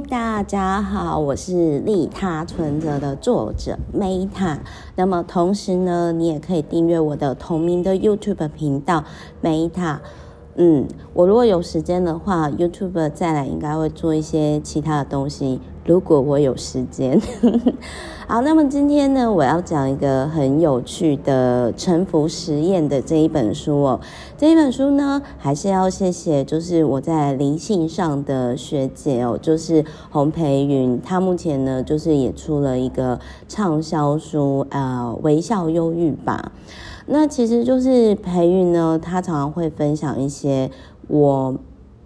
大家好，我是利他存折的作者 Meta。那么同时呢，你也可以订阅我的同名的 YouTube 频道 Meta。嗯，我如果有时间的话，YouTube 再来应该会做一些其他的东西。如果我有时间，好，那么今天呢，我要讲一个很有趣的沉浮实验的这一本书哦。这一本书呢，还是要谢谢，就是我在灵性上的学姐哦，就是洪培云，她目前呢，就是也出了一个畅销书，呃，微笑忧郁吧。那其实就是培育呢，他常常会分享一些我。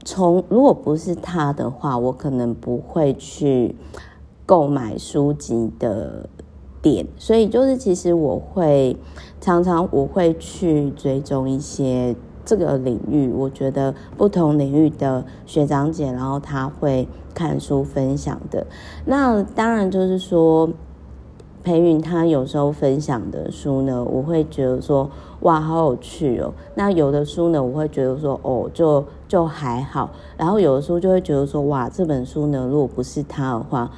从如果不是他的话，我可能不会去购买书籍的点，所以就是其实我会常常我会去追踪一些这个领域，我觉得不同领域的学长姐，然后他会看书分享的。那当然就是说。培云他有时候分享的书呢，我会觉得说哇，好有趣哦。那有的书呢，我会觉得说哦，就就还好。然后有的书就会觉得说哇，这本书呢，如果不是他的话，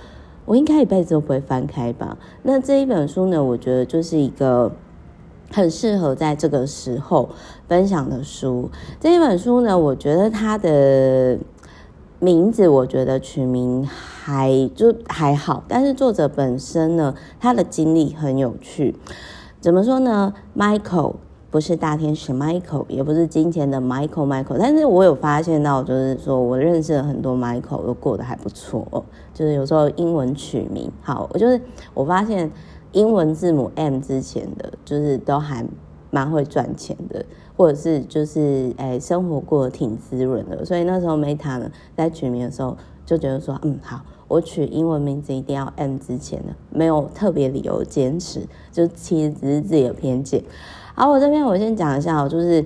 我应该一辈子都不会翻开吧。那这一本书呢，我觉得就是一个很适合在这个时候分享的书。这一本书呢，我觉得它的。名字我觉得取名还就还好，但是作者本身呢，他的经历很有趣。怎么说呢？Michael 不是大天使 Michael，也不是金钱的 Michael Michael，但是我有发现到，就是说我认识了很多 Michael 都过得还不错。就是有时候英文取名好，我就是我发现英文字母 M 之前的就是都还蛮会赚钱的。或者是就是诶、生活过得挺滋润的，所以那时候 Meta 呢在取名的时候就觉得说，嗯，好，我取英文名字一定要 M 之前的，没有特别理由坚持，就其实只是自己的偏见。好，我这边我先讲一下，就是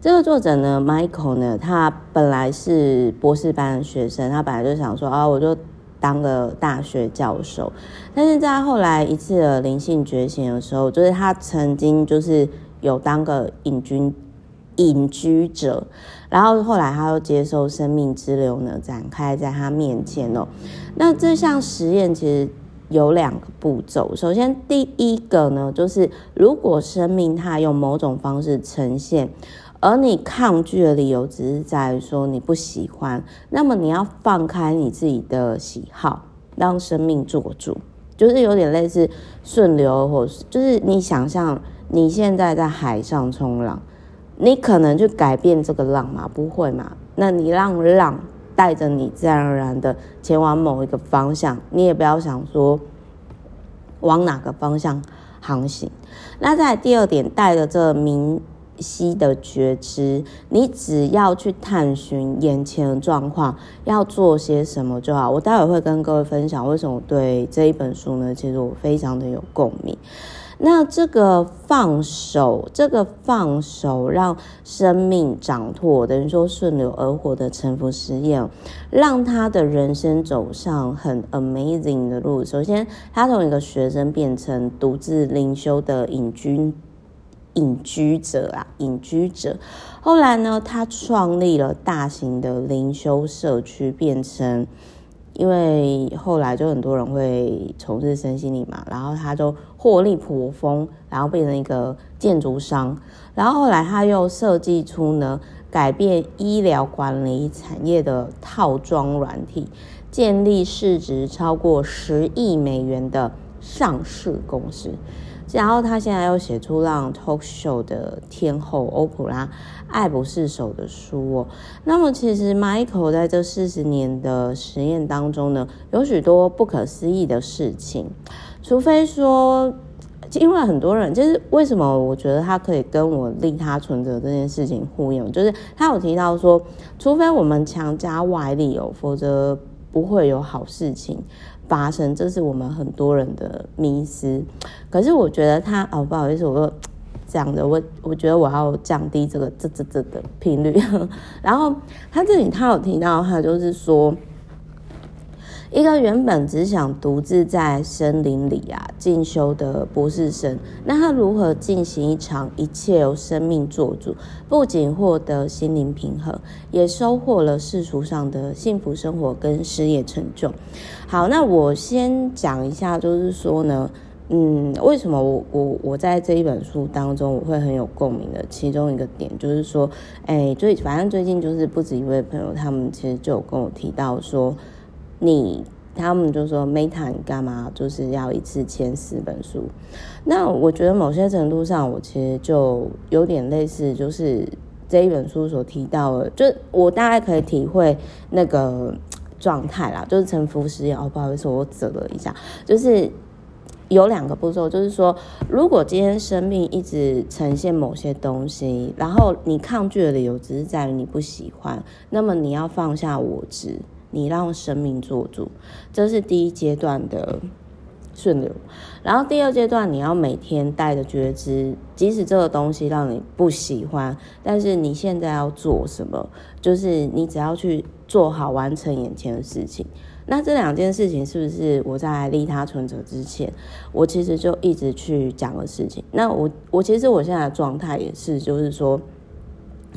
这个作者呢，Michael 呢，他本来是博士班的学生，他本来就想说啊，我就当个大学教授，但是在后来一次的灵性觉醒的时候，就是他曾经就是有当个隐居。隐居者，然后后来他又接受生命之流呢，展开在他面前哦。那这项实验其实有两个步骤。首先，第一个呢，就是如果生命它用某种方式呈现，而你抗拒的理由只是在于说你不喜欢，那么你要放开你自己的喜好，让生命做主，就是有点类似顺流，或是就是你想象你现在在海上冲浪。你可能去改变这个浪吗？不会嘛？那你让浪带着你自然而然的前往某一个方向，你也不要想说往哪个方向航行。那在第二点，带着这明晰的觉知，你只要去探寻眼前的状况，要做些什么就好。我待会会跟各位分享为什么我对这一本书呢，其实我非常的有共鸣。那这个放手，这个放手，让生命掌舵，等于说顺流而活的臣服实验，让他的人生走上很 amazing 的路。首先，他从一个学生变成独自灵修的隐居隐居者啊，隐居者。后来呢，他创立了大型的灵修社区，变成。因为后来就很多人会从事身心灵嘛，然后他就获利颇丰，然后变成一个建筑商，然后后来他又设计出呢改变医疗管理产业的套装软体，建立市值超过十亿美元的上市公司。然后他现在又写出让 talk show 的天后欧普拉爱不释手的书哦。那么其实 Michael 在这四十年的实验当中呢，有许多不可思议的事情。除非说，因为很多人就是为什么我觉得他可以跟我利他存折这件事情呼应，就是他有提到说，除非我们强加外力哦，否则不会有好事情发生，这是我们很多人的迷思。可是我觉得他哦，不好意思，我又讲的我，我觉得我要降低这个这这这的频率。然后他这里他有提到，他就是说，一个原本只想独自在森林里啊进修的博士生，那他如何进行一场一切由生命做主？不仅获得心灵平衡，也收获了世俗上的幸福生活跟事业成就。好，那我先讲一下，就是说呢，嗯，为什么我我我在这一本书当中我会很有共鸣的？其中一个点就是说，哎，最反正最近就是不止一位朋友，他们其实就有跟我提到说。你他们就说 Meta 你干嘛就是要一次签四本书？那我觉得某些程度上，我其实就有点类似，就是这一本书所提到的，就我大概可以体会那个状态啦，就是臣服实验。哦，不好意思，我啧了一下，就是有两个步骤，就是说，如果今天生命一直呈现某些东西，然后你抗拒的理由只是在于你不喜欢，那么你要放下我执。你让生命做主，这是第一阶段的顺流。然后第二阶段，你要每天带着觉知，即使这个东西让你不喜欢，但是你现在要做什么？就是你只要去做好完成眼前的事情。那这两件事情是不是我在利他存折之前，我其实就一直去讲的事情？那我我其实我现在的状态也是，就是说。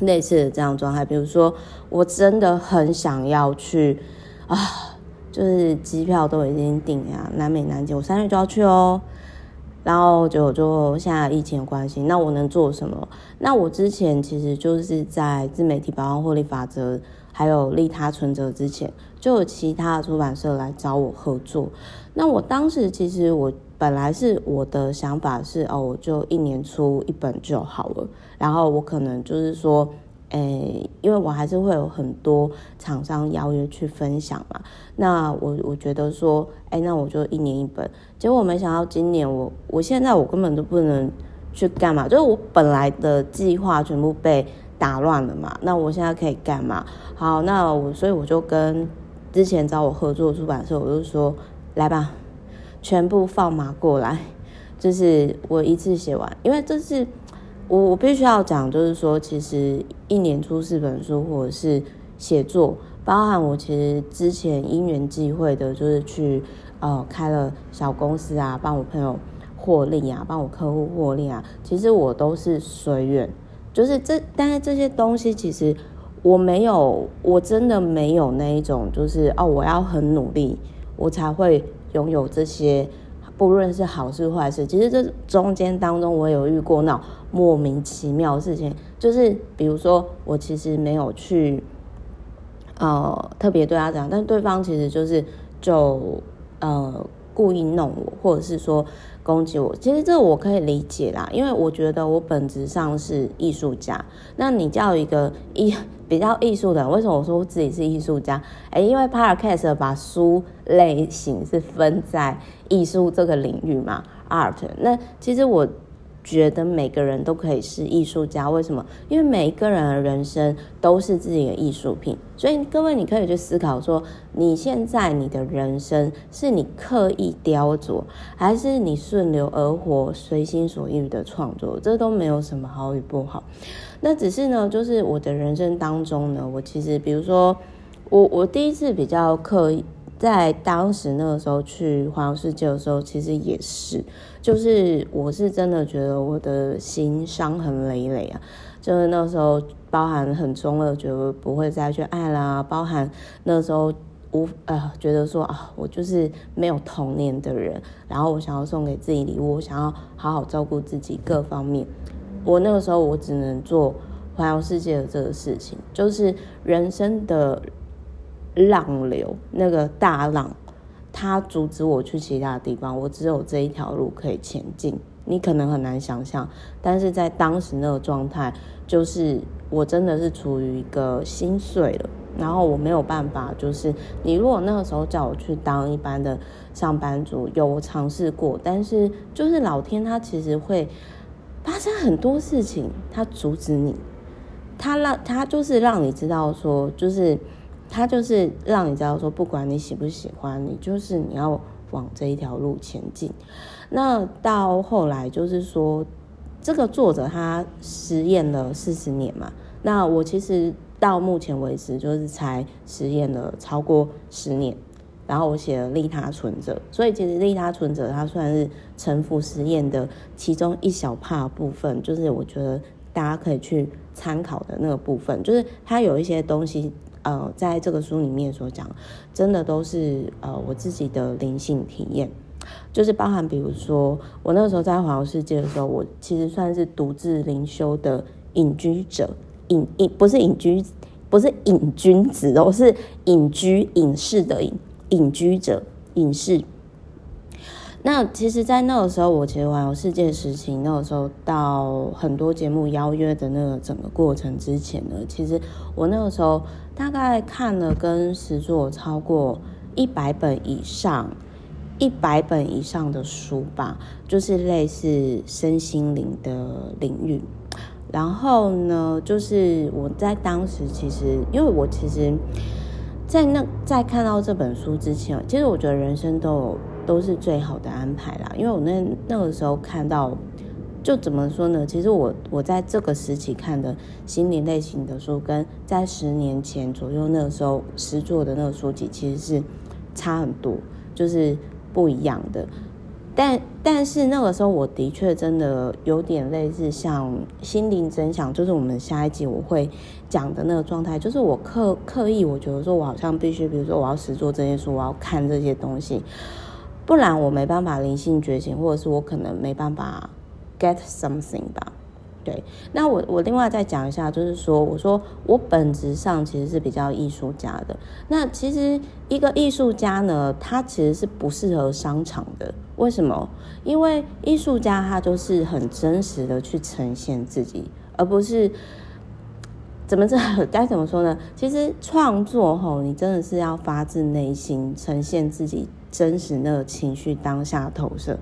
类似的这样状态，比如说，我真的很想要去啊，就是机票都已经订呀，南美南极，我三月就要去哦。然后就就现在疫情的关系，那我能做什么？那我之前其实就是在自媒体百万获利法则，还有利他存折之前，就有其他的出版社来找我合作。那我当时其实我本来是我的想法是哦，我就一年出一本就好了。然后我可能就是说，诶，因为我还是会有很多厂商邀约去分享嘛。那我我觉得说，诶，那我就一年一本。结果没想到今年我我现在我根本都不能去干嘛，就是我本来的计划全部被打乱了嘛。那我现在可以干嘛？好，那我所以我就跟之前找我合作的出版社，我就说。来吧，全部放马过来，就是我一次写完，因为这是我我必须要讲，就是说，其实一年出四本书，或者是写作，包含我其实之前因缘际会的，就是去呃开了小公司啊，帮我朋友获利啊，帮我客户获利啊，其实我都是随缘，就是这，但是这些东西其实我没有，我真的没有那一种，就是哦，我要很努力。我才会拥有这些，不论是好事坏事。其实这中间当中，我有遇过那莫名其妙的事情，就是比如说，我其实没有去，呃，特别对他讲，但对方其实就是就呃故意弄我，或者是说攻击我。其实这我可以理解啦，因为我觉得我本质上是艺术家。那你叫一个艺。比较艺术的，为什么我说我自己是艺术家？哎，因为 Podcast 把书类型是分在艺术这个领域嘛，Art。那其实我觉得每个人都可以是艺术家，为什么？因为每一个人的人生都是自己的艺术品。所以各位，你可以去思考说，你现在你的人生是你刻意雕琢，还是你顺流而活、随心所欲的创作？这都没有什么好与不好。那只是呢，就是我的人生当中呢，我其实比如说，我我第一次比较刻意，在当时那个时候去环游世界的时候，其实也是，就是我是真的觉得我的心伤痕累累啊，就是那时候包含很中二，觉得不会再去爱啦，包含那时候无呃觉得说啊，我就是没有童年的人，然后我想要送给自己礼物，我想要好好照顾自己各方面。我那个时候，我只能做环游世界的这个事情，就是人生的浪流，那个大浪，它阻止我去其他地方，我只有这一条路可以前进。你可能很难想象，但是在当时那个状态，就是我真的是处于一个心碎了，然后我没有办法，就是你如果那个时候叫我去当一般的上班族，有尝试过，但是就是老天他其实会。发生很多事情，他阻止你，他让他就是让你知道说，就是他就是让你知道说，不管你喜不喜欢，你就是你要往这一条路前进。那到后来就是说，这个作者他实验了四十年嘛，那我其实到目前为止就是才实验了超过十年，然后我写了利他存折，所以其实利他存折它算是臣服实验的其中一小帕部分，就是我觉得大家可以去参考的那个部分，就是它有一些东西，呃，在这个书里面所讲，真的都是呃我自己的灵性体验，就是包含比如说我那个时候在环游世界的时候，我其实算是独自灵修的隐居者，隐隐不是隐居，不是隐君子哦，是隐居隐士的隐。隐居者，隐士。那其实，在那个时候，我其实环游世界时期，那个时候到很多节目邀约的那个整个过程之前呢，其实我那个时候大概看了跟实作超过一百本以上，一百本以上的书吧，就是类似身心灵的领域。然后呢，就是我在当时其实，因为我其实。在那在看到这本书之前，其实我觉得人生都有都是最好的安排啦。因为我那那个时候看到，就怎么说呢？其实我我在这个时期看的心灵类型的书，跟在十年前左右那个时候实作的那个书籍，其实是差很多，就是不一样的。但但是那个时候，我的确真的有点类似像心灵真相，就是我们下一集我会讲的那个状态，就是我刻刻意，我觉得说我好像必须，比如说我要实做这些书，我要看这些东西，不然我没办法灵性觉醒，或者是我可能没办法 get something 吧。对，那我我另外再讲一下，就是说，我说我本质上其实是比较艺术家的。那其实一个艺术家呢，他其实是不适合商场的。为什么？因为艺术家他就是很真实的去呈现自己，而不是怎么这该怎么说呢？其实创作吼，你真的是要发自内心呈现自己真实那个情绪当下投射，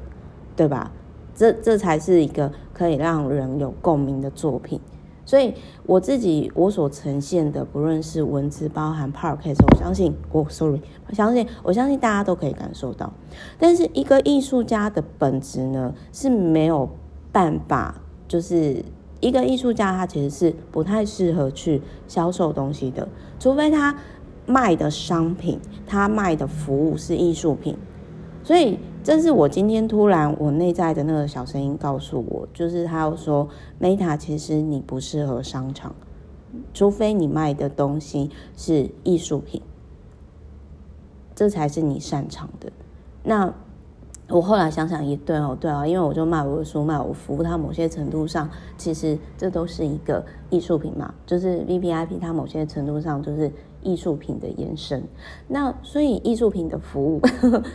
对吧？这这才是一个可以让人有共鸣的作品，所以我自己我所呈现的，不论是文字包含 podcast，我相信，哦，sorry，我相信，我相信大家都可以感受到。但是一个艺术家的本质呢，是没有办法，就是一个艺术家他其实是不太适合去销售东西的，除非他卖的商品，他卖的服务是艺术品，所以。这是我今天突然我内在的那个小声音告诉我，就是他要说，Meta，其实你不适合商场，除非你卖的东西是艺术品，这才是你擅长的。那我后来想想也对哦，对啊，因为我就卖我的书，卖我服务，它某些程度上其实这都是一个艺术品嘛，就是 VVIP，它某些程度上就是。艺术品的延伸，那所以艺术品的服务，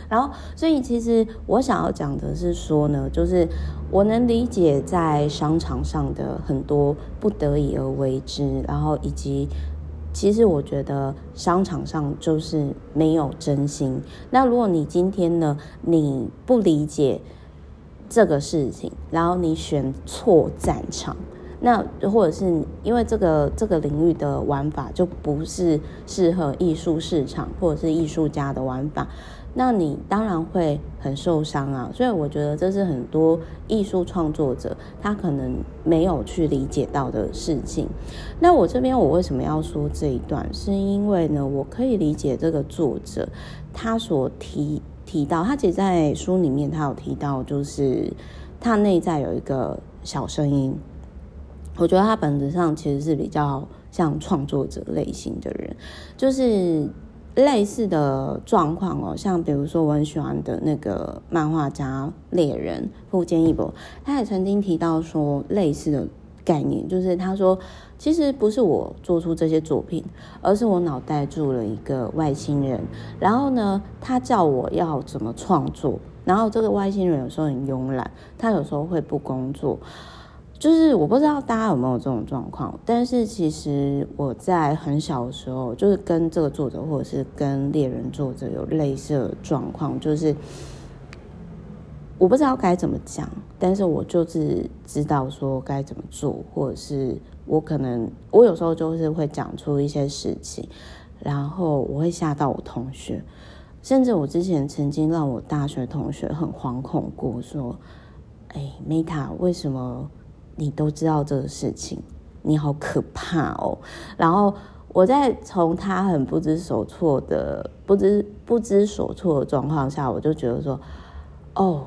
然后所以其实我想要讲的是说呢，就是我能理解在商场上的很多不得已而为之，然后以及其实我觉得商场上就是没有真心。那如果你今天呢，你不理解这个事情，然后你选错战场。那或者是因为这个这个领域的玩法就不是适合艺术市场或者是艺术家的玩法，那你当然会很受伤啊。所以我觉得这是很多艺术创作者他可能没有去理解到的事情。那我这边我为什么要说这一段？是因为呢，我可以理解这个作者他所提提到，他其实在书里面他有提到，就是他内在有一个小声音。我觉得他本质上其实是比较像创作者类型的人，就是类似的状况哦。像比如说我很喜欢的那个漫画家猎人富坚义博，他也曾经提到说类似的概念，就是他说其实不是我做出这些作品，而是我脑袋住了一个外星人，然后呢，他叫我要怎么创作，然后这个外星人有时候很慵懒，他有时候会不工作。就是我不知道大家有没有这种状况，但是其实我在很小的时候，就是跟这个作者或者是跟猎人作者有类似的状况，就是我不知道该怎么讲，但是我就是知道说该怎么做，或者是我可能我有时候就是会讲出一些事情，然后我会吓到我同学，甚至我之前曾经让我大学同学很惶恐过，说：“哎，Meta，为什么？”你都知道这个事情，你好可怕哦。然后我在从他很不知所措的、不知不知所措的状况下，我就觉得说，哦，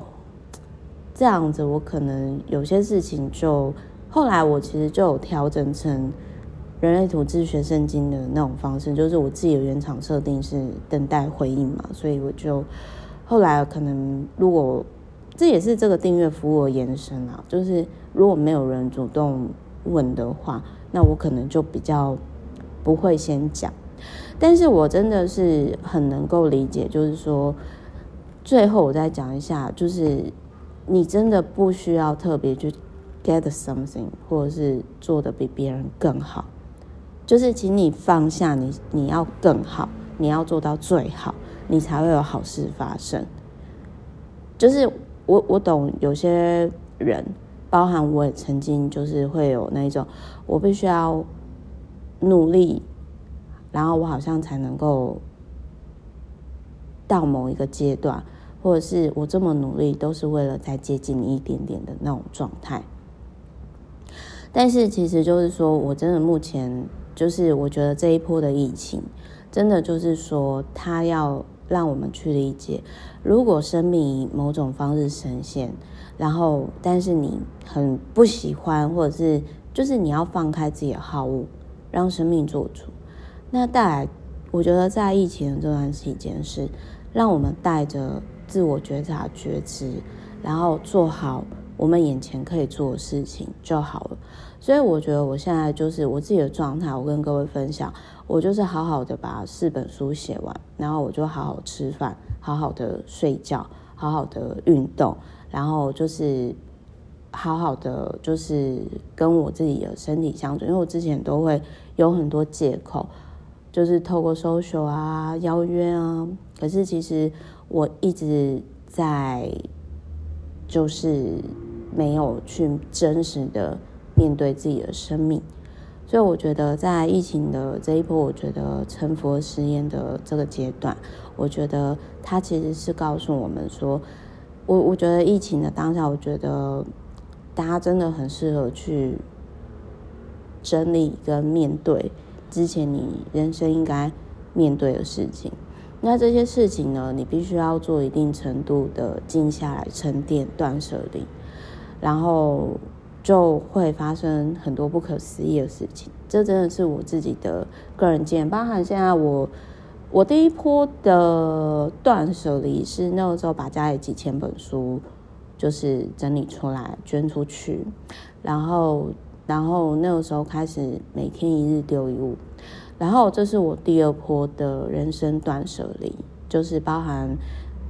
这样子我可能有些事情就后来我其实就有调整成人类图自学圣经的那种方式，就是我自己的原厂设定是等待回应嘛，所以我就后来可能如果这也是这个订阅服务的延伸啊，就是如果没有人主动问的话，那我可能就比较。不会先讲，但是我真的是很能够理解，就是说，最后我再讲一下，就是你真的不需要特别去 get something，或者是做得比别人更好，就是请你放下你，你要更好，你要做到最好，你才会有好事发生。就是我我懂有些人，包含我也曾经就是会有那一种，我必须要。努力，然后我好像才能够到某一个阶段，或者是我这么努力都是为了再接近你一点点的那种状态。但是其实就是说，我真的目前就是我觉得这一波的疫情，真的就是说，它要让我们去理解，如果生命以某种方式呈现，然后但是你很不喜欢，或者是就是你要放开自己的好恶。让生命做主，那带来，我觉得在疫情这段期间是让我们带着自我觉察、觉知，然后做好我们眼前可以做的事情就好了。所以我觉得我现在就是我自己的状态，我跟各位分享，我就是好好的把四本书写完，然后我就好好吃饭，好好的睡觉，好好的运动，然后就是。好好的，就是跟我自己的身体相处，因为我之前都会有很多借口，就是透过 social 啊、邀约啊，可是其实我一直在，就是没有去真实的面对自己的生命，所以我觉得在疫情的这一波，我觉得成佛实验的这个阶段，我觉得它其实是告诉我们说，我我觉得疫情的当下，我觉得。大家真的很适合去整理跟面对之前你人生应该面对的事情。那这些事情呢，你必须要做一定程度的静下来、沉淀、断舍离，然后就会发生很多不可思议的事情。这真的是我自己的个人经验，包含现在我我第一波的断舍离是那个时候把家里几千本书。就是整理出来捐出去，然后，然后那个时候开始每天一日丢一物，然后这是我第二波的人生断舍离，就是包含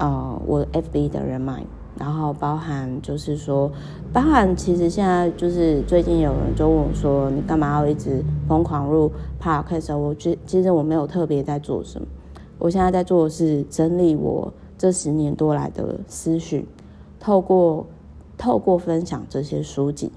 呃我 FB 的人脉，然后包含就是说，包含其实现在就是最近有人就问我说，你干嘛要一直疯狂入 Podcast？我觉其实我没有特别在做什么，我现在在做的是整理我这十年多来的思绪。透过透过分享这些书籍，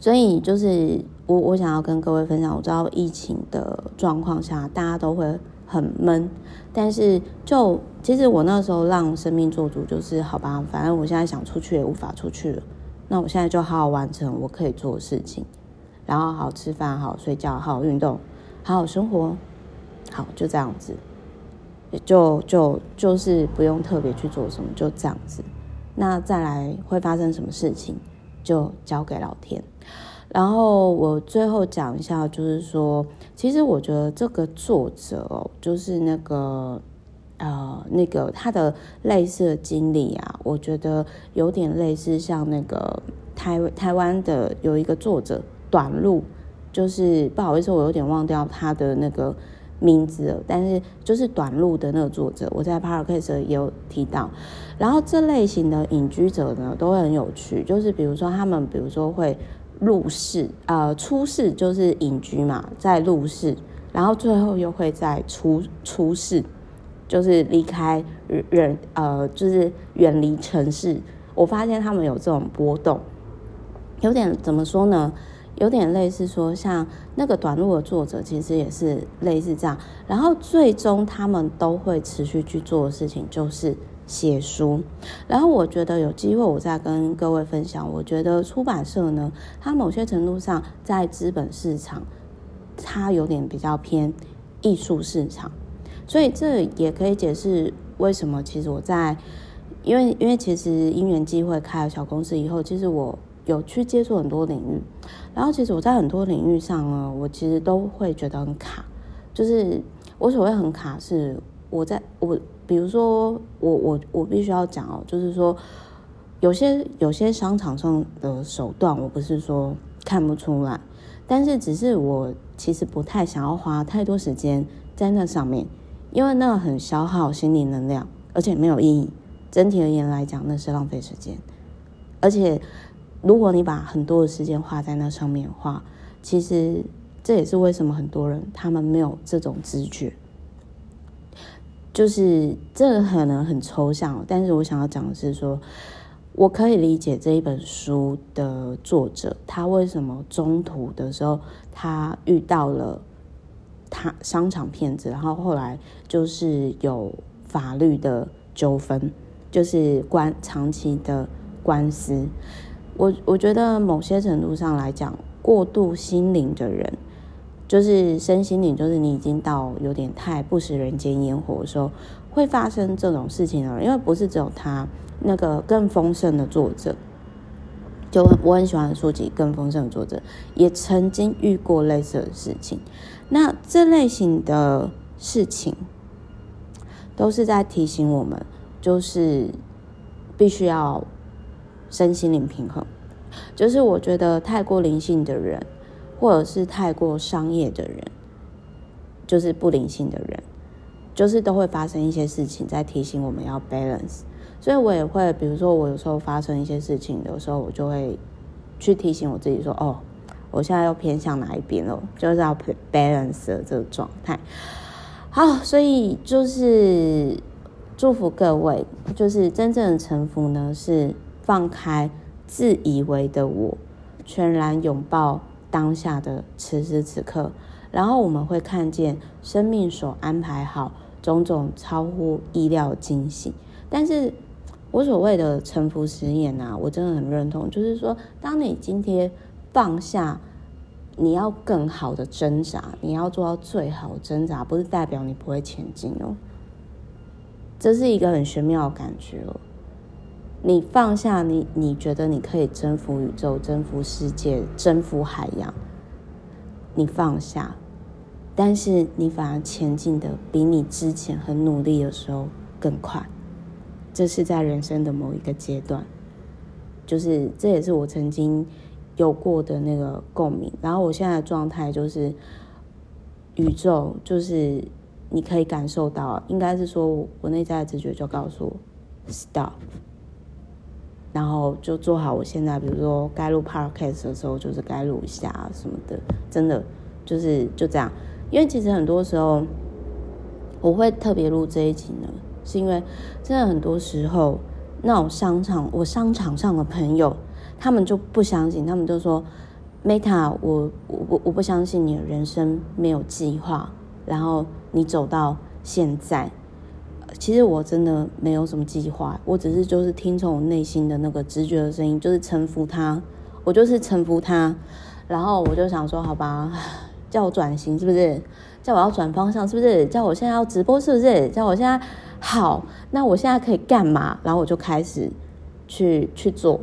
所以就是我我想要跟各位分享，我知道疫情的状况下，大家都会很闷，但是就其实我那时候让生命做主，就是好吧，反正我现在想出去也无法出去了，那我现在就好好完成我可以做的事情，然后好好吃饭，好好睡觉，好好运动，好好生活，好就这样子。就就就是不用特别去做什么，就这样子。那再来会发生什么事情，就交给老天。然后我最后讲一下，就是说，其实我觉得这个作者哦，就是那个呃那个他的类似经历啊，我觉得有点类似像那个台台湾的有一个作者短路，就是不好意思，我有点忘掉他的那个。名字，但是就是短路的那个作者，我在 Podcast 也有提到。然后这类型的隐居者呢，都很有趣，就是比如说他们，比如说会入世，呃，出世就是隐居嘛，在入世，然后最后又会再出出世，就是离开人，呃，就是远离城市。我发现他们有这种波动，有点怎么说呢？有点类似说，像那个短路的作者，其实也是类似这样。然后最终他们都会持续去做的事情，就是写书。然后我觉得有机会，我再跟各位分享。我觉得出版社呢，它某些程度上在资本市场它有点比较偏艺术市场，所以这也可以解释为什么其实我在，因为因为其实因缘机会开了小公司以后，其实我有去接触很多领域，然后其实我在很多领域上呢，我其实都会觉得很卡，就是我所谓很卡是我在我比如说我我我必须要讲哦，就是说有些有些商场上的手段，我不是说看不出来。但是，只是我其实不太想要花太多时间在那上面，因为那很消耗心理能量，而且没有意义。整体而言来讲，那是浪费时间。而且，如果你把很多的时间花在那上面的话，其实这也是为什么很多人他们没有这种知觉。就是这个可能很抽象，但是我想要讲的是说。我可以理解这一本书的作者，他为什么中途的时候他遇到了他商场骗子，然后后来就是有法律的纠纷，就是关长期的官司。我我觉得某些程度上来讲，过度心灵的人，就是身心灵，就是你已经到有点太不食人间烟火的时候，会发生这种事情了。因为不是只有他。那个更丰盛的作者，就我很喜欢的书籍。更丰盛的作者也曾经遇过类似的事情。那这类型的事情，都是在提醒我们，就是必须要身心灵平衡。就是我觉得太过灵性的人，或者是太过商业的人，就是不灵性的人，就是都会发生一些事情，在提醒我们要 balance。所以我也会，比如说我有时候发生一些事情的时候，我就会去提醒我自己说：“哦，我现在又偏向哪一边了？就是要 balance 的这个状态。”好，所以就是祝福各位，就是真正的臣服呢，是放开自以为的我，全然拥抱当下的此时此刻，然后我们会看见生命所安排好种种超乎意料的惊喜，但是。我所谓的臣服实验啊，我真的很认同。就是说，当你今天放下，你要更好的挣扎，你要做到最好挣扎，不是代表你不会前进哦。这是一个很玄妙的感觉哦。你放下你，你觉得你可以征服宇宙、征服世界、征服海洋，你放下，但是你反而前进的比你之前很努力的时候更快。这是在人生的某一个阶段，就是这也是我曾经有过的那个共鸣。然后我现在的状态就是，宇宙就是你可以感受到，应该是说我内在的直觉就告诉我 stop，然后就做好我现在，比如说该录 podcast 的时候，就是该录一下什么的，真的就是就这样。因为其实很多时候我会特别录这一集呢。是因为真的很多时候，那种商场，我商场上的朋友，他们就不相信，他们就说：“Meta，我我我我不相信你的人生没有计划，然后你走到现在，其实我真的没有什么计划，我只是就是听从我内心的那个直觉的声音，就是臣服他，我就是臣服他，然后我就想说，好吧，叫我转型是不是？叫我要转方向是不是？叫我现在要直播是不是？叫我现在。”好，那我现在可以干嘛？然后我就开始去去做。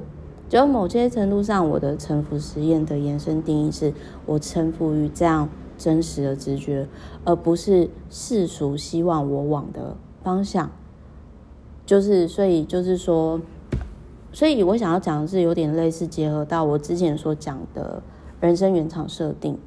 就某些程度上，我的臣服实验的延伸定义是我臣服于这样真实的直觉，而不是世俗希望我往的方向。就是，所以就是说，所以我想要讲的是有点类似结合到我之前所讲的人生原厂设定，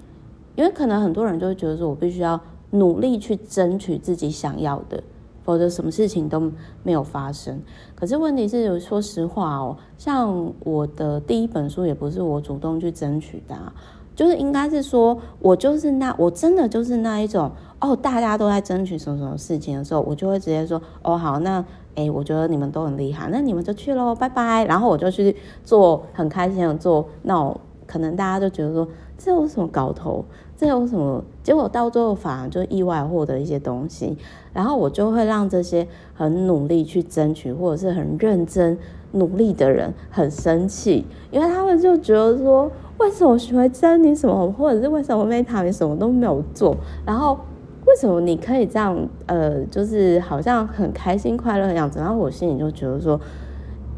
因为可能很多人就会觉得说我必须要努力去争取自己想要的。否则什么事情都没有发生。可是问题是，说实话哦，像我的第一本书也不是我主动去争取的啊，就是应该是说，我就是那，我真的就是那一种哦，大家都在争取什么什么事情的时候，我就会直接说哦，好，那诶，我觉得你们都很厉害，那你们就去喽，拜拜。然后我就去做，很开心的做那我，可能大家就觉得说，这有什么搞头？这有什么？结果到最后反而就意外获得一些东西，然后我就会让这些很努力去争取或者是很认真努力的人很生气，因为他们就觉得说为什么徐慧珍你什么，或者是为什么 Meta 你什么都没有做？然后为什么你可以这样？呃，就是好像很开心快乐的样子。然后我心里就觉得说，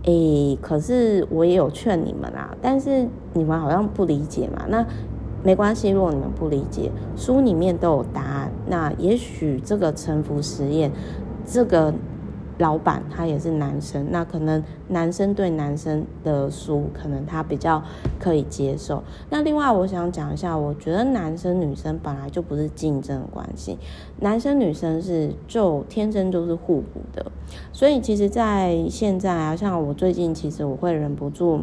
诶、可是我也有劝你们啊，但是你们好像不理解嘛。那没关系，如果你们不理解，书里面都有答案。那也许这个沉浮实验，这个。老板他也是男生，那可能男生对男生的书，可能他比较可以接受。那另外我想讲一下，我觉得男生女生本来就不是竞争关系，男生女生是就天生就是互补的。所以其实，在现在啊，像我最近其实我会忍不住。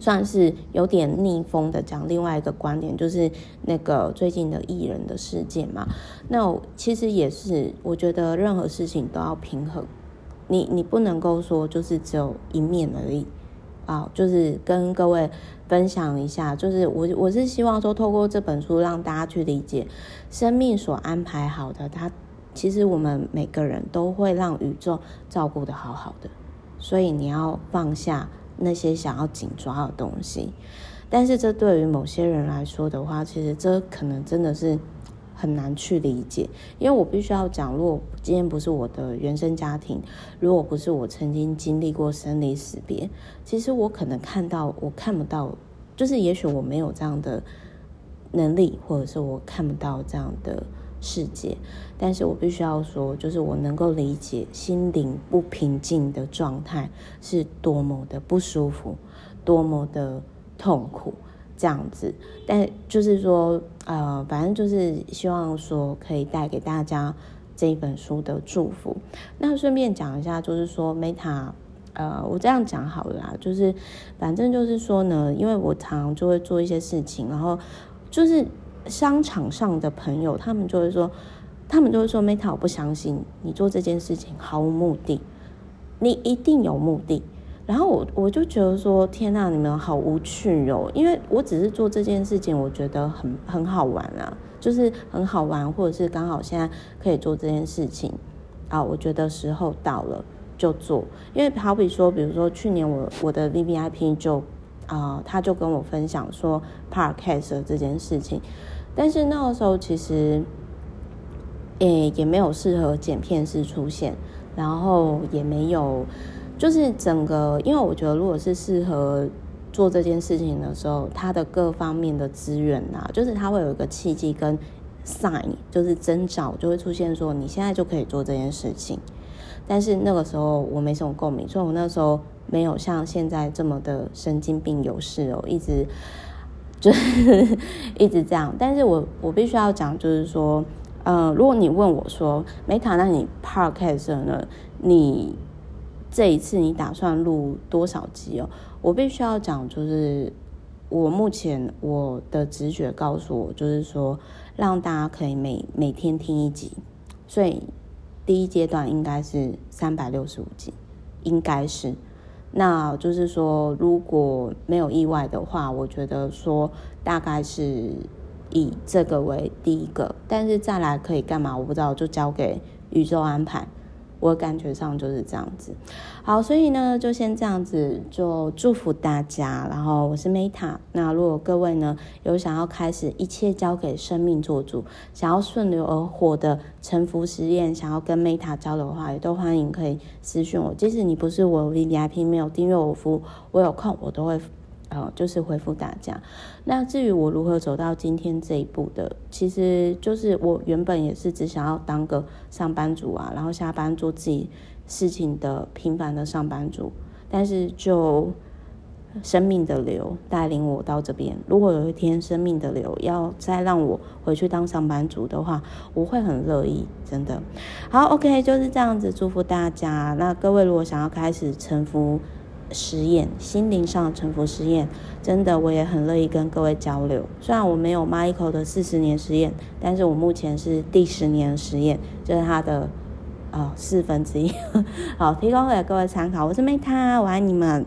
算是有点逆风的讲另外一个观点，就是那个最近的艺人的事件嘛。那其实也是，我觉得任何事情都要平衡，你你不能够说就是只有一面而已啊。就是跟各位分享一下，就是我我是希望说，透过这本书让大家去理解，生命所安排好的，它其实我们每个人都会让宇宙照顾得好好的，所以你要放下。那些想要紧抓的东西，但是这对于某些人来说的话，其实这可能真的是很难去理解。因为我必须要讲，如果今天不是我的原生家庭，如果不是我曾经经历过生离死别，其实我可能看到我看不到，就是也许我没有这样的能力，或者是我看不到这样的。世界，但是我必须要说，就是我能够理解心灵不平静的状态是多么的不舒服，多么的痛苦，这样子。但就是说，呃，反正就是希望说可以带给大家这一本书的祝福。那顺便讲一下，就是说 Meta，呃，我这样讲好了啦，就是反正就是说呢，因为我常常就会做一些事情，然后就是。商场上的朋友，他们就会说，他们就会说，Meta，我不相信你做这件事情毫无目的，你一定有目的。然后我我就觉得说，天呐，你们好无趣哦，因为我只是做这件事情，我觉得很很好玩啊，就是很好玩，或者是刚好现在可以做这件事情啊，我觉得时候到了就做。因为好比说，比如说去年我我的 VVIP 就。啊、他就跟我分享说 Podcast 这件事情，但是那个时候其实，诶也没有适合剪片式出现，然后也没有，就是整个，因为我觉得如果是适合做这件事情的时候，他的各方面的资源啊，就是他会有一个契机跟 sign，就是征兆就会出现说你现在就可以做这件事情，但是那个时候我没什么共鸣，所以我那时候。没有像现在这么的神经病有事哦，一直就是 一直这样。但是我我必须要讲，就是说，呃，如果你问我说，Meta，那你 Podcast 呢？你这一次你打算录多少集哦？我必须要讲，就是我目前我的直觉告诉我，就是说，让大家可以每每天听一集，所以第一阶段应该是三百六十五集，应该是。那就是说，如果没有意外的话，我觉得说大概是以这个为第一个，但是再来可以干嘛？我不知道，就交给宇宙安排。我感觉上就是这样子，好，所以呢，就先这样子，就祝福大家。然后我是 Meta，那如果各位呢有想要开始一切交给生命做主，想要顺流而活的臣服实验，想要跟 Meta 交流的话，也都欢迎可以私讯我。即使你不是我 VIP 没有订阅我服务，我有空我都会。呃，就是回复大家。那至于我如何走到今天这一步的，其实就是我原本也是只想要当个上班族啊，然后下班做自己事情的平凡的上班族。但是就生命的流带领我到这边。如果有一天生命的流要再让我回去当上班族的话，我会很乐意，真的。好，OK，就是这样子，祝福大家。那各位如果想要开始臣服。实验心灵上的臣服实验，真的我也很乐意跟各位交流。虽然我没有 Michael 的四十年实验，但是我目前是第十年实验，就是他的呃四分之一。好，提供给各位参考。我是 Meta，我爱你们。